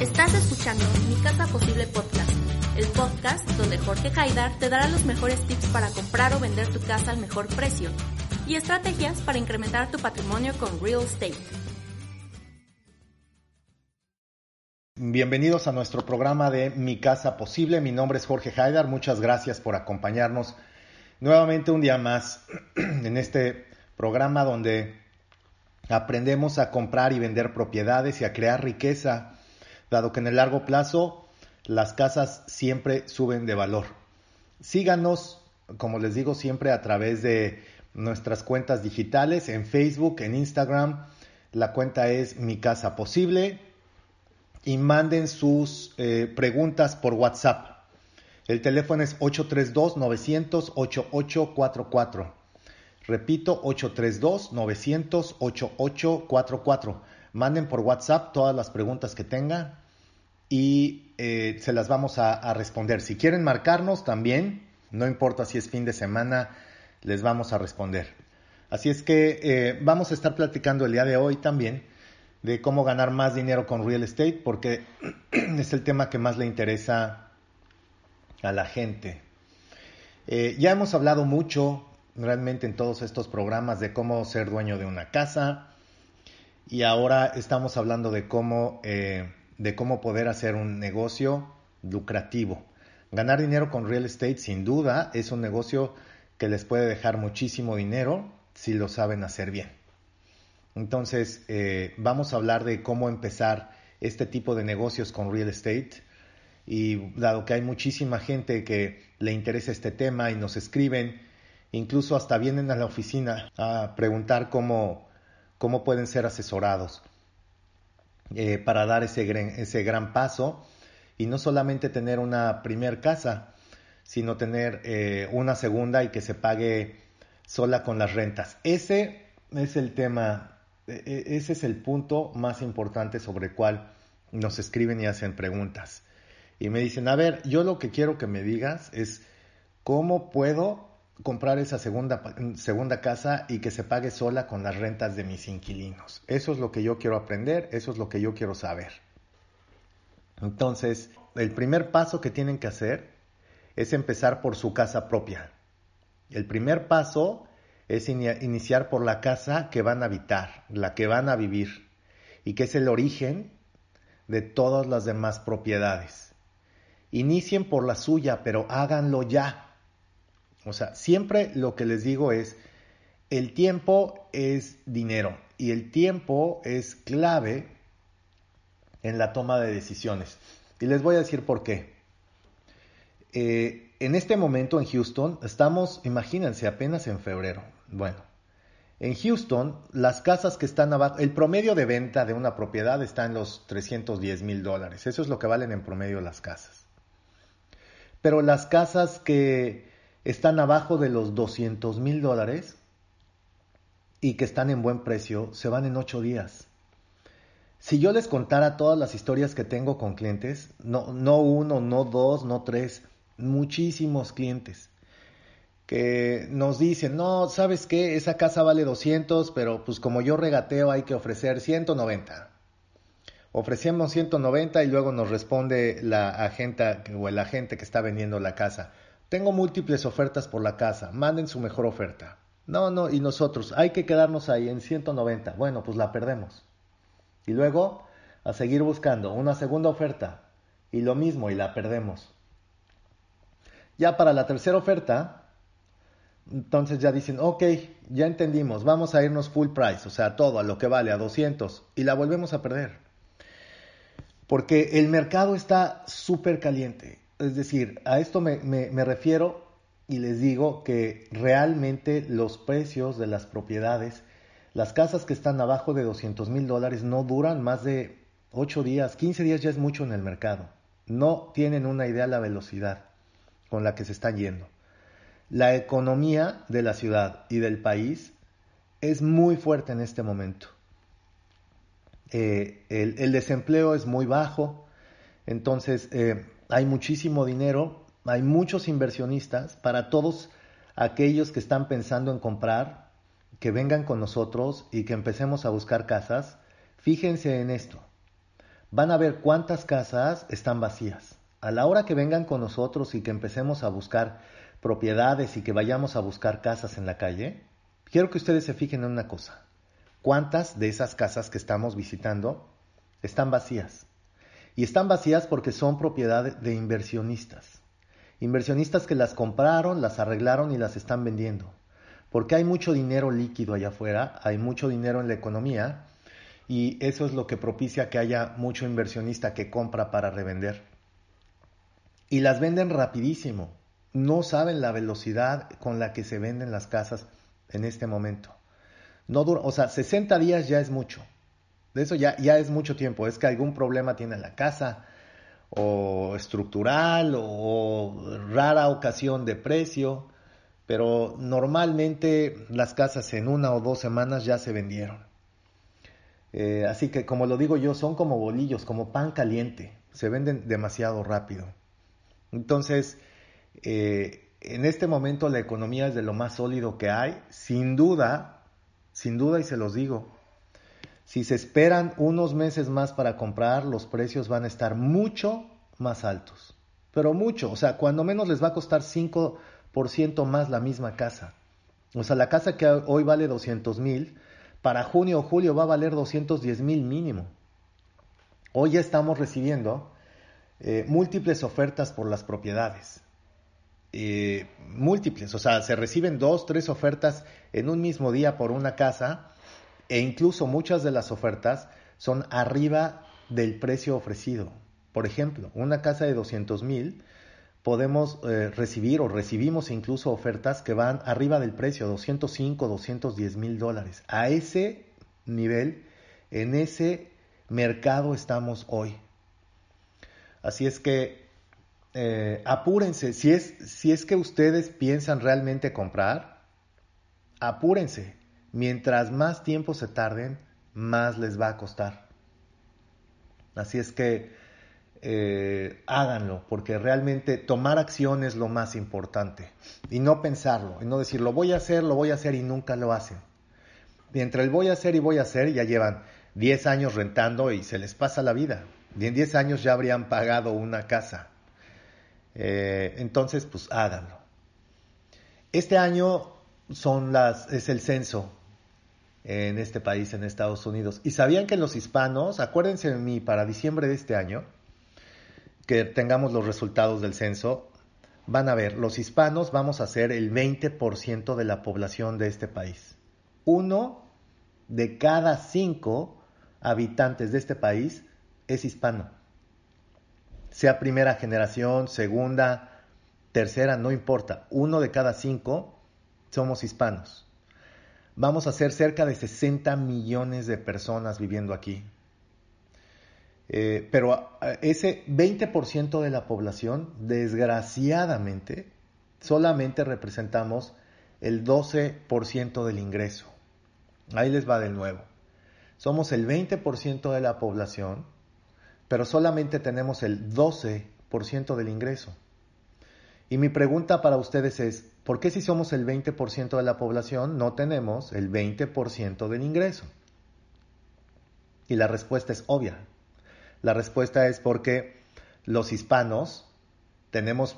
Estás escuchando Mi Casa Posible Podcast, el podcast donde Jorge Haidar te dará los mejores tips para comprar o vender tu casa al mejor precio y estrategias para incrementar tu patrimonio con real estate. Bienvenidos a nuestro programa de Mi Casa Posible. Mi nombre es Jorge Haidar. Muchas gracias por acompañarnos nuevamente un día más en este programa donde aprendemos a comprar y vender propiedades y a crear riqueza dado que en el largo plazo las casas siempre suben de valor. Síganos, como les digo siempre, a través de nuestras cuentas digitales en Facebook, en Instagram. La cuenta es Mi Casa Posible. Y manden sus eh, preguntas por WhatsApp. El teléfono es 832-900-8844. Repito, 832-900-8844. Manden por WhatsApp todas las preguntas que tengan y eh, se las vamos a, responder. Si quieren marcarnos también, no importa si es fin de semana, les vamos a responder. Así es que eh, vamos a estar platicando el día de hoy también de cómo ganar más dinero con real estate, porque es el tema que más le interesa a la gente. Eh, ya hemos hablado mucho realmente en todos estos programas de cómo ser dueño de una casa y ahora estamos hablando de cómo de cómo poder hacer un negocio lucrativo. Ganar dinero con real estate sin duda es un negocio que les puede dejar muchísimo dinero si lo saben hacer bien. Entonces, eh, vamos a hablar de cómo empezar este tipo de negocios con real estate. Y dado que hay muchísima gente que le interesa este tema y nos escriben, incluso hasta vienen a la oficina a preguntar cómo, cómo pueden ser asesorados. Eh, para dar ese gran, ese gran paso y no solamente tener una primer casa, sino tener eh, una segunda y que se pague sola con las rentas. Ese es el tema, e, e, ese es el punto más importante sobre el cual nos escriben y hacen preguntas. Y me dicen, a ver, yo lo que quiero que me digas es cómo puedo comprar esa segunda, segunda casa y que se pague sola con las rentas de mis inquilinos. Eso es lo que yo quiero aprender, eso es lo que yo quiero saber. Entonces, el primer paso que tienen que hacer es empezar por su casa propia. El primer paso es iniciar por la casa que van a habitar, la que van a vivir, y que es el origen de todas las demás propiedades. Inicien por la suya, pero háganlo ya. O sea, siempre lo que les digo es, el tiempo es dinero y el tiempo es clave en la toma de decisiones. Y les voy a decir por qué. Eh, en este momento en Houston estamos, imagínense, apenas en febrero. Bueno, en Houston las casas que están abajo, el promedio de venta de una propiedad está en los 310 mil dólares. Eso es lo que valen en promedio las casas. Pero las casas que están abajo de los 200 mil dólares y que están en buen precio, se van en ocho días. Si yo les contara todas las historias que tengo con clientes, no, no uno, no dos, no tres, muchísimos clientes que nos dicen, no, ¿sabes qué? Esa casa vale 200, pero pues como yo regateo hay que ofrecer 190. Ofrecemos 190 y luego nos responde la agente o el agente que está vendiendo la casa. Tengo múltiples ofertas por la casa, manden su mejor oferta. No, no, y nosotros, hay que quedarnos ahí en 190. Bueno, pues la perdemos. Y luego, a seguir buscando una segunda oferta. Y lo mismo, y la perdemos. Ya para la tercera oferta, entonces ya dicen, ok, ya entendimos, vamos a irnos full price, o sea, todo a lo que vale, a 200, y la volvemos a perder. Porque el mercado está súper caliente. Es decir, a esto me, refiero y les digo que realmente los precios de las propiedades Las casas que están abajo de 200 mil dólares no duran más de 8 días, 15 días ya es mucho en el mercado. No tienen una idea de la velocidad con la que se están yendo. La economía de la ciudad y del país es muy fuerte en este momento. Eh, el, desempleo es muy bajo, entonces eh, hay muchísimo dinero, hay muchos inversionistas para todos aquellos que están pensando en comprar, que vengan con nosotros y que empecemos a buscar casas. Fíjense en esto, van a ver cuántas casas están vacías. A la hora que vengan con nosotros y que empecemos a buscar propiedades y que vayamos a buscar casas en la calle, quiero que ustedes se fijen en una cosa. ¿Cuántas de esas casas que estamos visitando están vacías? Y están vacías porque son propiedad de inversionistas. Inversionistas que las compraron, las arreglaron y las están vendiendo. Porque hay mucho dinero líquido allá afuera, hay mucho dinero en la economía y eso es lo que propicia que haya mucho inversionista que compra para revender. Y las venden rapidísimo no saben la velocidad con la que se venden las casas en este momento. No dura, o sea, 60 días ya es mucho. De eso ya, ya es mucho tiempo. Es que algún problema tiene la casa, o estructural, o rara ocasión de precio. Pero normalmente las casas en una o dos semanas ya se vendieron. Eh, así que, como lo digo yo, son como bolillos, como pan caliente. Se venden demasiado rápido. Entonces, eh, en este momento la economía es de lo más sólido que hay, sin duda, sin duda y se los digo, si se esperan unos meses más para comprar, los precios van a estar mucho más altos, pero mucho, o sea, cuando menos les va a costar 5% más la misma casa. O sea, la casa que hoy vale 200 mil, para junio o julio va a valer 210 mil mínimo. Hoy ya estamos recibiendo eh, múltiples ofertas por las propiedades. Eh, múltiples, o sea, se reciben dos, tres ofertas en un mismo día por una casa e incluso muchas de las ofertas son arriba del precio ofrecido. Por ejemplo, una casa de 200 mil podemos eh, recibir o recibimos incluso ofertas que van arriba del precio, 205, 210 mil dólares. A ese nivel, en ese mercado estamos hoy. Así es que eh, apúrense, si es, si es que ustedes piensan realmente comprar, apúrense. Mientras más tiempo se tarden, más les va a costar. Así es que eh, háganlo, porque realmente tomar acción es lo más importante. Y no pensarlo, y no decir, lo voy a hacer, lo voy a hacer y nunca lo hacen. Mientras el voy a hacer y voy a hacer, ya llevan 10 años rentando y se les pasa la vida. Y en 10 años ya habrían pagado una casa. Eh, entonces, pues háganlo. Este año son las, es el censo en este país, en Estados Unidos. Y sabían que los hispanos, acuérdense de mí, para diciembre de este año, que tengamos los resultados del censo, van a ver, los hispanos vamos a ser el 20% de la población de este país. Uno de cada cinco habitantes de este país es hispano sea primera generación, segunda, tercera, no importa. Uno de cada cinco somos hispanos. Vamos a ser cerca de 60 millones de personas viviendo aquí. Eh, pero ese 20% de la población, desgraciadamente, solamente representamos el 12% del ingreso. Ahí les va de nuevo. Somos el 20% de la población pero solamente tenemos el 12% del ingreso. Y mi pregunta para ustedes es, ¿por qué si somos el 20% de la población no tenemos el 20% del ingreso? Y la respuesta es obvia. La respuesta es porque los hispanos tenemos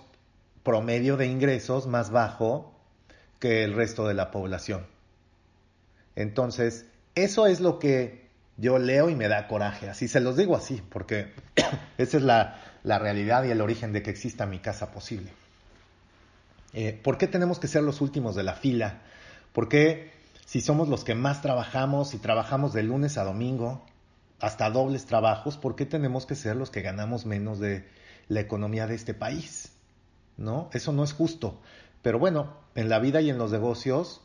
promedio de ingresos más bajo que el resto de la población. Entonces, eso es lo que yo leo y me da coraje, así se los digo así, porque esa es la, realidad y el origen de que exista mi casa posible. Eh, ¿Por qué tenemos que ser los últimos de la fila? ¿Por qué si somos los que más trabajamos y trabajamos de lunes a domingo, hasta dobles trabajos, ¿por qué tenemos que ser los que ganamos menos de la economía de este país? ¿No? Eso no es justo. Pero bueno, en la vida y en los negocios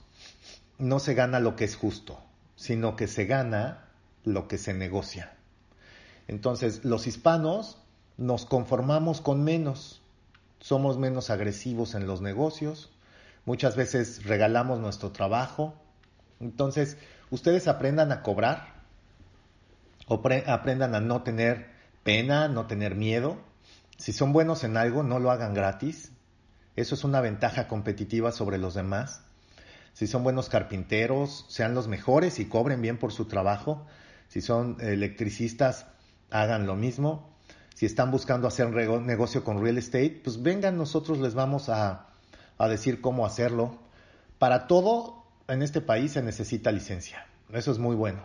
no se gana lo que es justo, sino que se gana lo que se negocia. Entonces, los hispanos nos conformamos con menos, somos menos agresivos en los negocios, muchas veces regalamos nuestro trabajo. Entonces, ustedes aprendan a cobrar, o aprendan a no tener pena, no tener miedo. Si son buenos en algo, no lo hagan gratis. Eso es una ventaja competitiva sobre los demás. Si son buenos carpinteros, sean los mejores y cobren bien por su trabajo. Si son electricistas, hagan lo mismo. Si están buscando hacer un negocio con real estate, pues vengan, nosotros les vamos a, decir cómo hacerlo. Para todo en este país se necesita licencia. Eso es muy bueno.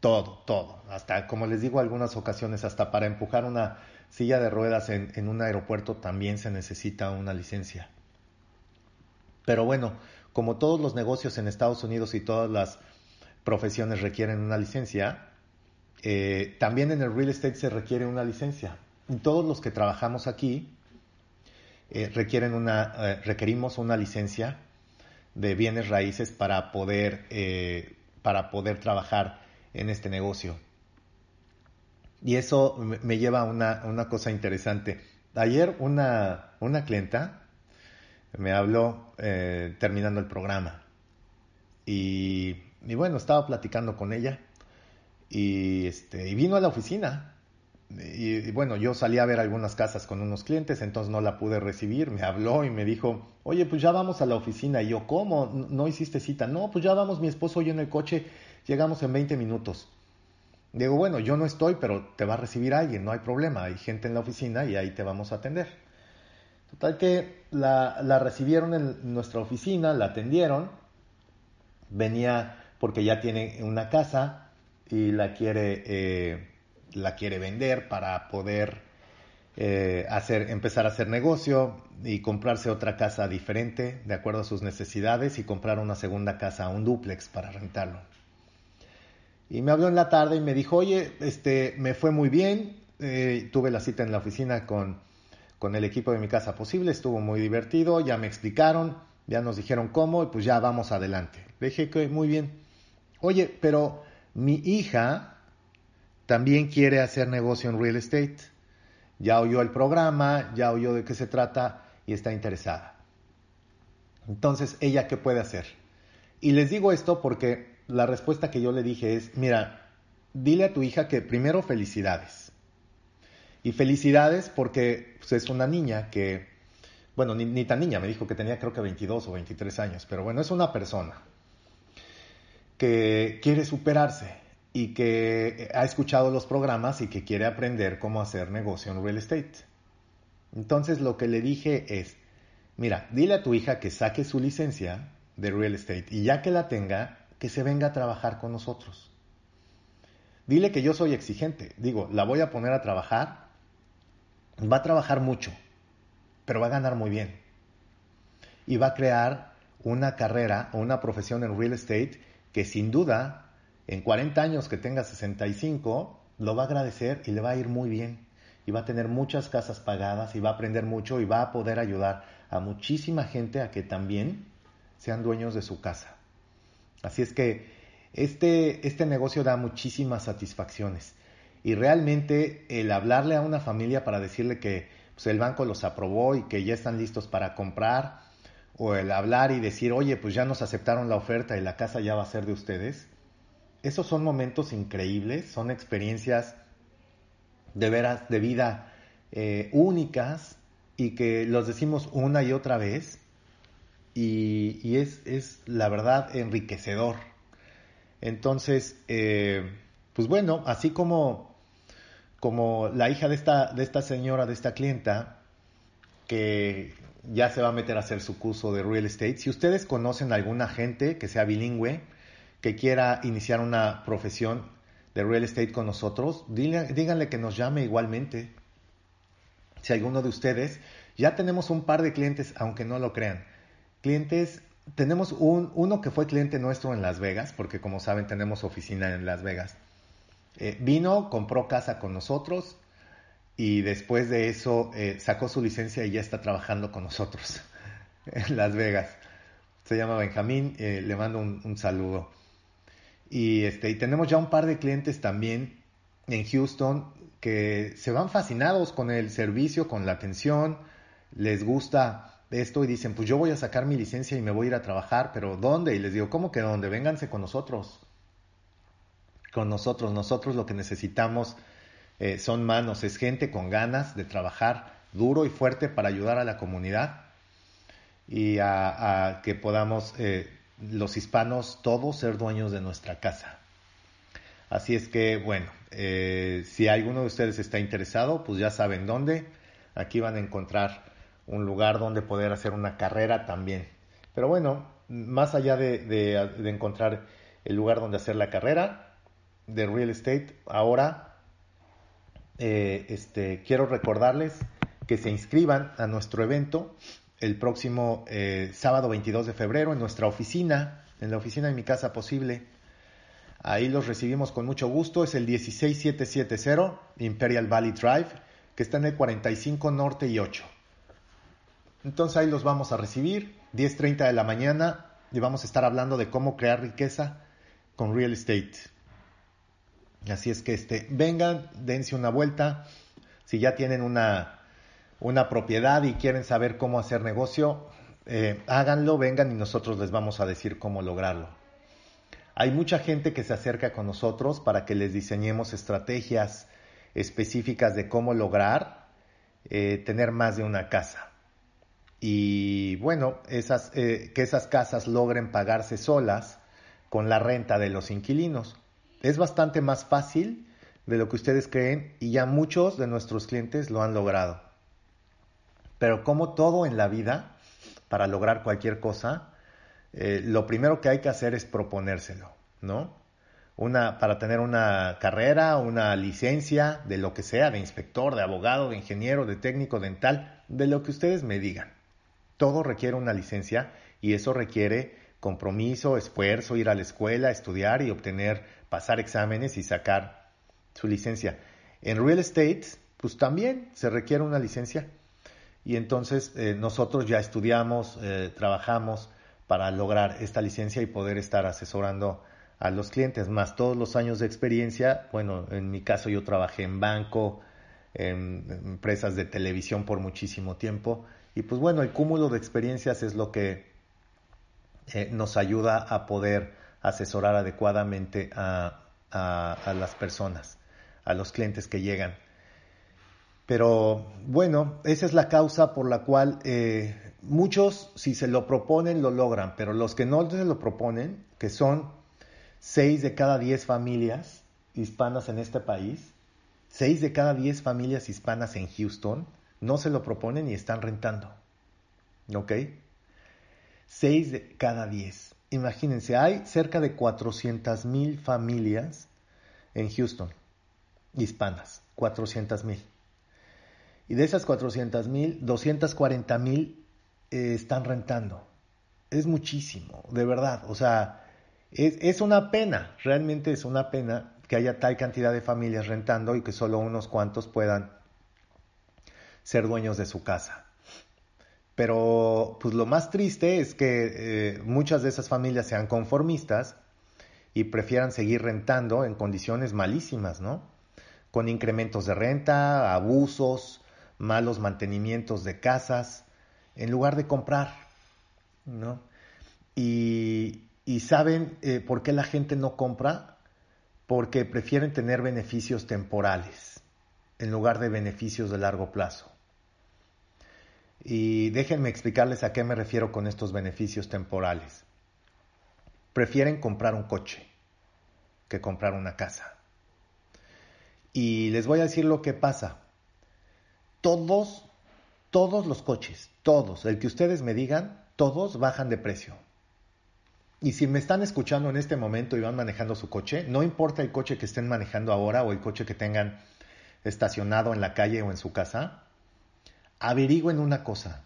Todo, todo. Hasta, como les digo algunas ocasiones, hasta para empujar una silla de ruedas en un aeropuerto también se necesita una licencia. Pero bueno, como todos los negocios en Estados Unidos y todas las profesiones requieren una licencia, eh, también en el real estate se requiere una licencia. Todos los que trabajamos aquí eh, requieren una, eh, requerimos una licencia de bienes raíces para poder, trabajar en este negocio. Y eso me lleva a una, cosa interesante. Ayer una, una clienta me habló terminando el programa y, y bueno, estaba platicando con ella y, este, y vino a la oficina. Y, bueno, yo salí a ver algunas casas con unos clientes, entonces no la pude recibir. Me habló y me dijo, oye, pues ya vamos a la oficina. Y yo, ¿cómo? ¿No hiciste cita? No, pues ya vamos, mi esposo y yo en el coche, llegamos en 20 minutos. Digo, bueno, yo no estoy, pero te va a recibir alguien, no hay problema. Hay gente en la oficina y ahí te vamos a atender. Total que la, la recibieron en nuestra oficina, la atendieron. Venía porque ya tiene una casa, y la quiere, eh, la quiere vender para poder eh, hacer, empezar a hacer negocio y comprarse otra casa diferente de acuerdo a sus necesidades y comprar una segunda casa, un duplex para rentarlo. Y me habló en la tarde y me dijo, oye, este, me fue muy bien, eh, tuve la cita en la oficina con, con el equipo de mi casa posible, estuvo muy divertido, ya me explicaron, ya nos dijeron cómo y pues ya vamos adelante. Le dije que muy bien. Oye, pero mi hija también quiere hacer negocio en real estate. Ya oyó el programa, ya oyó de qué se trata y está interesada. Entonces, ¿ella qué puede hacer? Y les digo esto porque la respuesta que yo le dije es, mira, dile a tu hija que primero felicidades. Y felicidades porque pues, es una niña que, bueno, ni, ni, tan niña, me dijo que tenía creo que 22 o 23 años, pero bueno, es una persona que quiere superarse y que ha escuchado los programas y que quiere aprender cómo hacer negocio en real estate. Entonces lo que le dije es, mira, dile a tu hija que saque su licencia de real estate y ya que la tenga, que se venga a trabajar con nosotros. Dile que yo soy exigente. Digo, la voy a poner a trabajar. Va a trabajar mucho, pero va a ganar muy bien. Y va a crear una carrera o una profesión en real estate que sin duda en 40 años que tenga 65 lo va a agradecer y le va a ir muy bien y va a tener muchas casas pagadas y va a aprender mucho y va a poder ayudar a muchísima gente a que también sean dueños de su casa. Así es que este, este negocio da muchísimas satisfacciones y realmente el hablarle a una familia para decirle que pues, el banco los aprobó y que ya están listos para comprar o el hablar y decir, oye, pues ya nos aceptaron la oferta y la casa ya va a ser de ustedes, esos son momentos increíbles, son experiencias de veras, de vida eh, únicas y que los decimos una y otra vez y, es, es, la verdad enriquecedor. Entonces, eh, pues bueno, así como, como la hija de esta, de esta señora, de esta clienta, que ya se va a meter a hacer su curso de real estate. Si ustedes conocen a alguna gente que sea bilingüe, que quiera iniciar una profesión de real estate con nosotros, díganle que nos llame igualmente. Si alguno de ustedes, ya tenemos un par de clientes, aunque no lo crean. Clientes, tenemos un, uno que fue cliente nuestro en Las Vegas, porque como saben tenemos oficina en Las Vegas. Eh, vino, compró casa con nosotros, y después de eso eh, sacó su licencia y ya está trabajando con nosotros en Las Vegas. Se llama Benjamín, eh, le mando un, saludo. Y, este, y tenemos ya un par de clientes también en Houston que se van fascinados con el servicio, con la atención, les gusta esto y dicen, pues yo voy a sacar mi licencia y me voy a ir a trabajar, pero ¿dónde? Y les digo, ¿cómo que dónde? Vénganse con nosotros. Con nosotros, nosotros lo que necesitamos eh, son manos, es gente con ganas de trabajar duro y fuerte para ayudar a la comunidad y a, que podamos eh, los hispanos todos ser dueños de nuestra casa. Así es que, bueno, eh, si alguno de ustedes está interesado, pues ya saben dónde. Aquí van a encontrar un lugar donde poder hacer una carrera también. Pero bueno, más allá de, encontrar el lugar donde hacer la carrera de real estate, ahora eh, este, quiero recordarles que se inscriban a nuestro evento el próximo eh, sábado 22 de febrero en nuestra oficina, en la oficina de mi casa posible. Ahí los recibimos con mucho gusto. Es el 16770 Imperial Valley Drive, que está en el 45 Norte y 8. Entonces ahí los vamos a recibir, 10.30 de la mañana, y vamos a estar hablando de cómo crear riqueza con real estate. Así es que este, vengan, dense una vuelta. Si ya tienen una, una propiedad y quieren saber cómo hacer negocio, eh, háganlo, vengan y nosotros les vamos a decir cómo lograrlo. Hay mucha gente que se acerca con nosotros para que les diseñemos estrategias específicas de cómo lograr eh, tener más de una casa y bueno, esas, eh, que esas casas logren pagarse solas con la renta de los inquilinos. Es bastante más fácil de lo que ustedes creen y ya muchos de nuestros clientes lo han logrado. Pero como todo en la vida, para lograr cualquier cosa, eh, lo primero que hay que hacer es proponérselo, ¿no? Una, para tener una carrera, una licencia, de lo que sea, de inspector, de abogado, de ingeniero, de técnico dental, de lo que ustedes me digan. Todo requiere una licencia y eso requiere compromiso, esfuerzo, ir a la escuela, estudiar y obtener, pasar exámenes y sacar su licencia. En real estate, pues también se requiere una licencia y entonces eh, nosotros ya estudiamos, eh, trabajamos para lograr esta licencia y poder estar asesorando a los clientes, más todos los años de experiencia. Bueno, en mi caso yo trabajé en banco, en empresas de televisión por muchísimo tiempo y pues bueno, el cúmulo de experiencias es lo que eh, nos ayuda a poder asesorar adecuadamente a, las personas, a los clientes que llegan. Pero bueno, esa es la causa por la cual eh, muchos, si se lo proponen, lo logran, pero los que no se lo proponen, que son seis de cada diez familias hispanas en este país, seis de cada diez familias hispanas en Houston, no se lo proponen y están rentando. ¿Ok? Seis de cada diez. Imagínense, hay cerca de 400 mil familias en Houston, hispanas, 400 mil. Y de esas 400 mil, 240 mil eh, están rentando. Es muchísimo, de verdad. O sea, es, es, una pena, realmente es una pena que haya tal cantidad de familias rentando y que solo unos cuantos puedan ser dueños de su casa. Pero pues lo más triste es que eh, muchas de esas familias sean conformistas y prefieran seguir rentando en condiciones malísimas, ¿no? Con incrementos de renta, abusos, malos mantenimientos de casas, en lugar de comprar, ¿no? Y, saben eh, por qué la gente no compra, porque prefieren tener beneficios temporales en lugar de beneficios de largo plazo. Y déjenme explicarles a qué me refiero con estos beneficios temporales. Prefieren comprar un coche que comprar una casa. Y les voy a decir lo que pasa. Todos, todos los coches, todos, el que ustedes me digan, todos bajan de precio. Y si me están escuchando en este momento y van manejando su coche, no importa el coche que estén manejando ahora o el coche que tengan estacionado en la calle o en su casa, averigüen una cosa.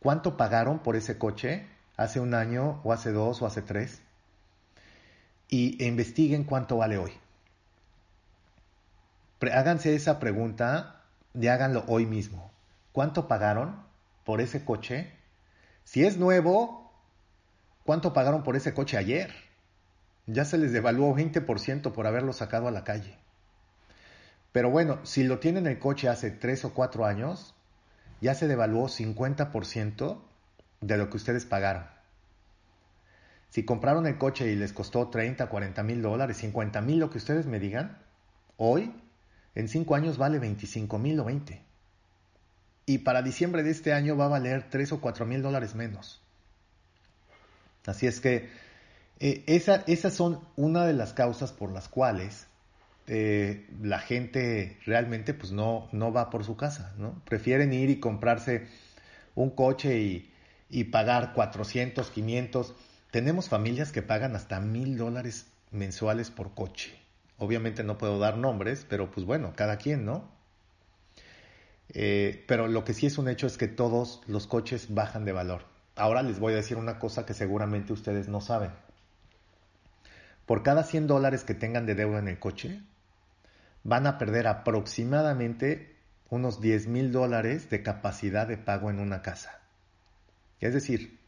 ¿Cuánto pagaron por ese coche hace un año o hace dos o hace tres? Y investiguen cuánto vale hoy. háganse esa pregunta y háganlo hoy mismo. ¿Cuánto pagaron por ese coche? Si es nuevo, ¿cuánto pagaron por ese coche ayer? Ya se les devaluó 20% por haberlo sacado a la calle. Pero bueno, si lo tienen el coche hace 3 o 4 años, ya se devaluó 50% de lo que ustedes pagaron. Si compraron el coche y les costó 30, 40 mil dólares, 50 mil, lo que ustedes me digan, hoy, en 5 años vale 25 mil o 20. Y para diciembre de este año va a valer 3 o 4 mil dólares menos. Así es que eh, esas son una de las causas por las cuales eh, la gente realmente pues no, no va por su casa, ¿no? Prefieren ir y comprarse un coche y, y pagar 400, 500 tenemos familias que pagan hasta mil dólares mensuales por coche. Obviamente no puedo dar nombres, pero pues bueno, cada quien, ¿no? Eh, pero lo que sí es un hecho es que todos los coches bajan de valor. Ahora les voy a decir una cosa que seguramente ustedes no saben. Por cada 100 dólares que tengan de deuda en el coche, van a perder aproximadamente unos 10 mil dólares de capacidad de pago en una casa. Es decir,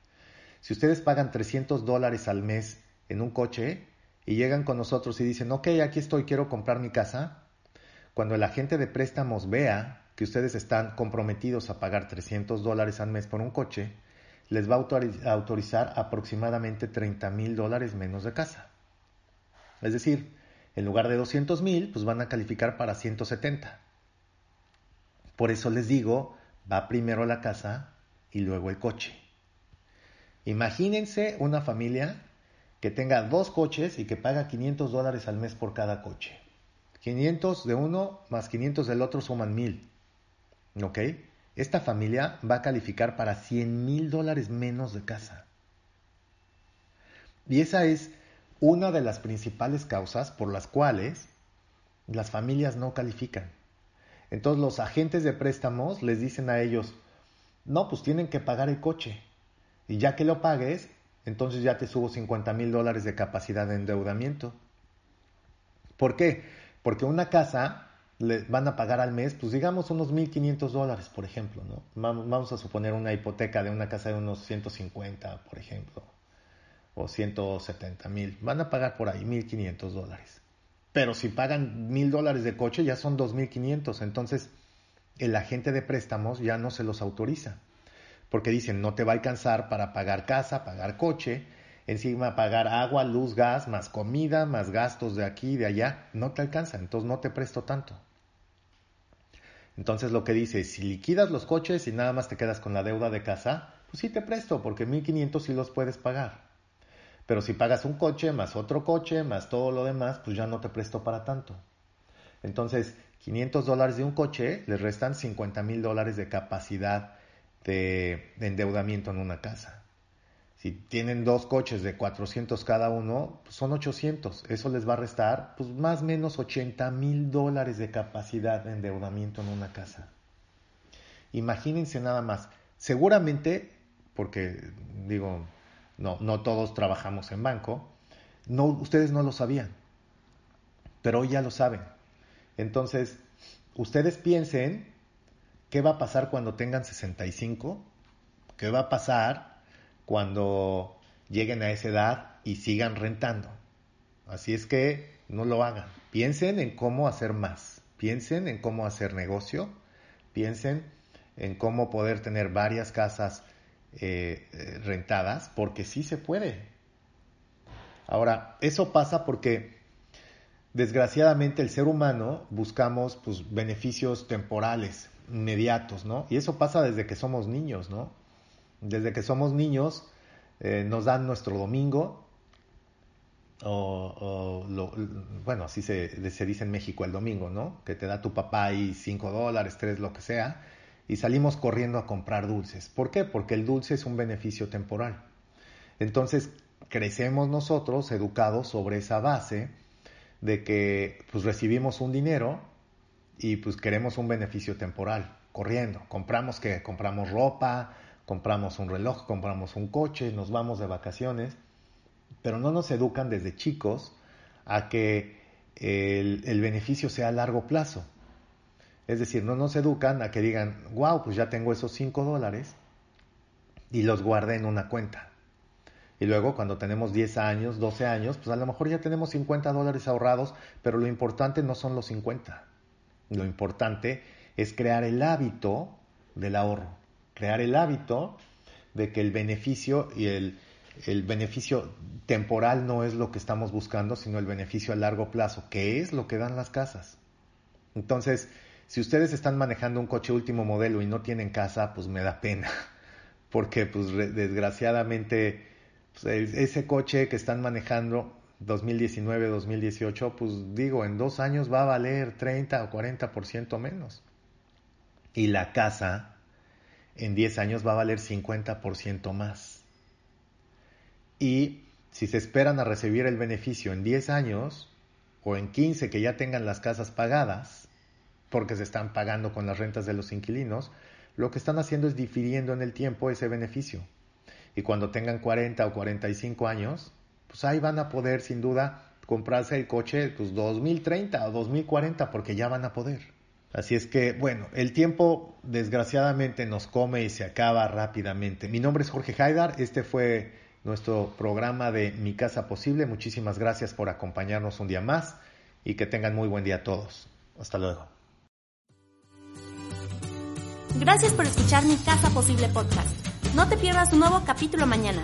si ustedes pagan 300 dólares al mes en un coche y llegan con nosotros y dicen, ok, aquí estoy, quiero comprar mi casa, cuando el agente de préstamos vea que ustedes están comprometidos a pagar 300 dólares al mes por un coche, les va a autorizar aproximadamente 30 mil dólares menos de casa. Es decir, en lugar de 200 mil, pues van a calificar para 170. Por eso les digo, va primero la casa y luego el coche. Imagínense una familia que tenga dos coches y que paga 500 dólares al mes por cada coche. 500 de uno más 500 del otro suman 1000. ¿Ok? Esta familia va a calificar para 100 mil dólares menos de casa. Y esa es una de las principales causas por las cuales las familias no califican. Entonces los agentes de préstamos les dicen a ellos, no, pues tienen que pagar el coche. Y ya que lo pagues, entonces ya te subo 50 mil dólares de capacidad de endeudamiento. ¿Por qué? Porque una casa le van a pagar al mes, pues digamos unos 1.500 dólares, por ejemplo, ¿no? Vamos a suponer una hipoteca de una casa de unos 150, por ejemplo, o 170 mil. Van a pagar por ahí 1.500 dólares. Pero si pagan mil dólares de coche, ya son 2.500. Entonces, el agente de préstamos ya no se los autoriza porque dicen no te va a alcanzar para pagar casa, pagar coche, encima pagar agua, luz, gas, más comida, más gastos de aquí y de allá, no te alcanza, entonces no te presto tanto. Entonces lo que dice, si liquidas los coches y nada más te quedas con la deuda de casa, pues sí te presto, porque 1500 sí los puedes pagar. Pero si pagas un coche, más otro coche, más todo lo demás, pues ya no te presto para tanto. Entonces, 500 dólares de un coche les restan 50 mil dólares de capacidad de, endeudamiento en una casa. Si tienen dos coches de 400 cada uno, pues son 800. Eso les va a restar pues más o menos 80 mil dólares de capacidad de endeudamiento en una casa. Imagínense nada más. Seguramente, porque digo, no, no todos trabajamos en banco, no, ustedes no lo sabían, pero hoy ya lo saben. Entonces, ustedes piensen ¿Qué va a pasar cuando tengan 65? ¿Qué va a pasar cuando lleguen a esa edad y sigan rentando? Así es que no lo hagan. Piensen en cómo hacer más. Piensen en cómo hacer negocio. Piensen en cómo poder tener varias casas eh, eh, rentadas, porque sí se puede. Ahora, eso pasa porque desgraciadamente el ser humano buscamos pues, beneficios temporales, inmediatos, ¿no? Y eso pasa desde que somos niños, ¿no? Desde que somos niños eh, nos dan nuestro domingo, o, bueno, así se, dice en México el domingo, ¿no? Que te da tu papá ahí cinco dólares, tres, lo que sea, y salimos corriendo a comprar dulces. ¿Por qué? Porque el dulce es un beneficio temporal. Entonces, crecemos nosotros educados sobre esa base de que pues recibimos un dinero y pues queremos un beneficio temporal, corriendo. Compramos que compramos ropa, compramos un reloj, compramos un coche, nos vamos de vacaciones, pero no nos educan desde chicos a que el, el beneficio sea a largo plazo. Es decir, no nos educan a que digan, wow, pues ya tengo esos 5 dólares y los guardé en una cuenta. Y luego cuando tenemos 10 años, 12 años, pues a lo mejor ya tenemos 50 dólares ahorrados, pero lo importante no son los 50. Lo importante es crear el hábito del ahorro, crear el hábito de que el beneficio y el, el beneficio temporal no es lo que estamos buscando, sino el beneficio a largo plazo, que es lo que dan las casas. Entonces, si ustedes están manejando un coche último modelo y no tienen casa, pues me da pena, porque pues desgraciadamente pues, ese coche que están manejando 2019, 2018, pues digo, en dos años va a valer 30 o 40% menos. Y la casa en 10 años va a valer 50% más. Y si se esperan a recibir el beneficio en 10 años o en 15 que ya tengan las casas pagadas, porque se están pagando con las rentas de los inquilinos, lo que están haciendo es difiriendo en el tiempo ese beneficio y cuando tengan 40 o 45 años, pues ahí van a poder sin duda comprarse el coche pues 2030 o 2040 porque ya van a poder. Así es que, bueno, el tiempo desgraciadamente nos come y se acaba rápidamente. Mi nombre es Jorge Haidar, este fue nuestro programa de Mi Casa Posible. Muchísimas gracias por acompañarnos un día más y que tengan muy buen día a todos. Hasta luego. Gracias por escuchar Mi Casa Posible podcast. No te pierdas un nuevo capítulo mañana.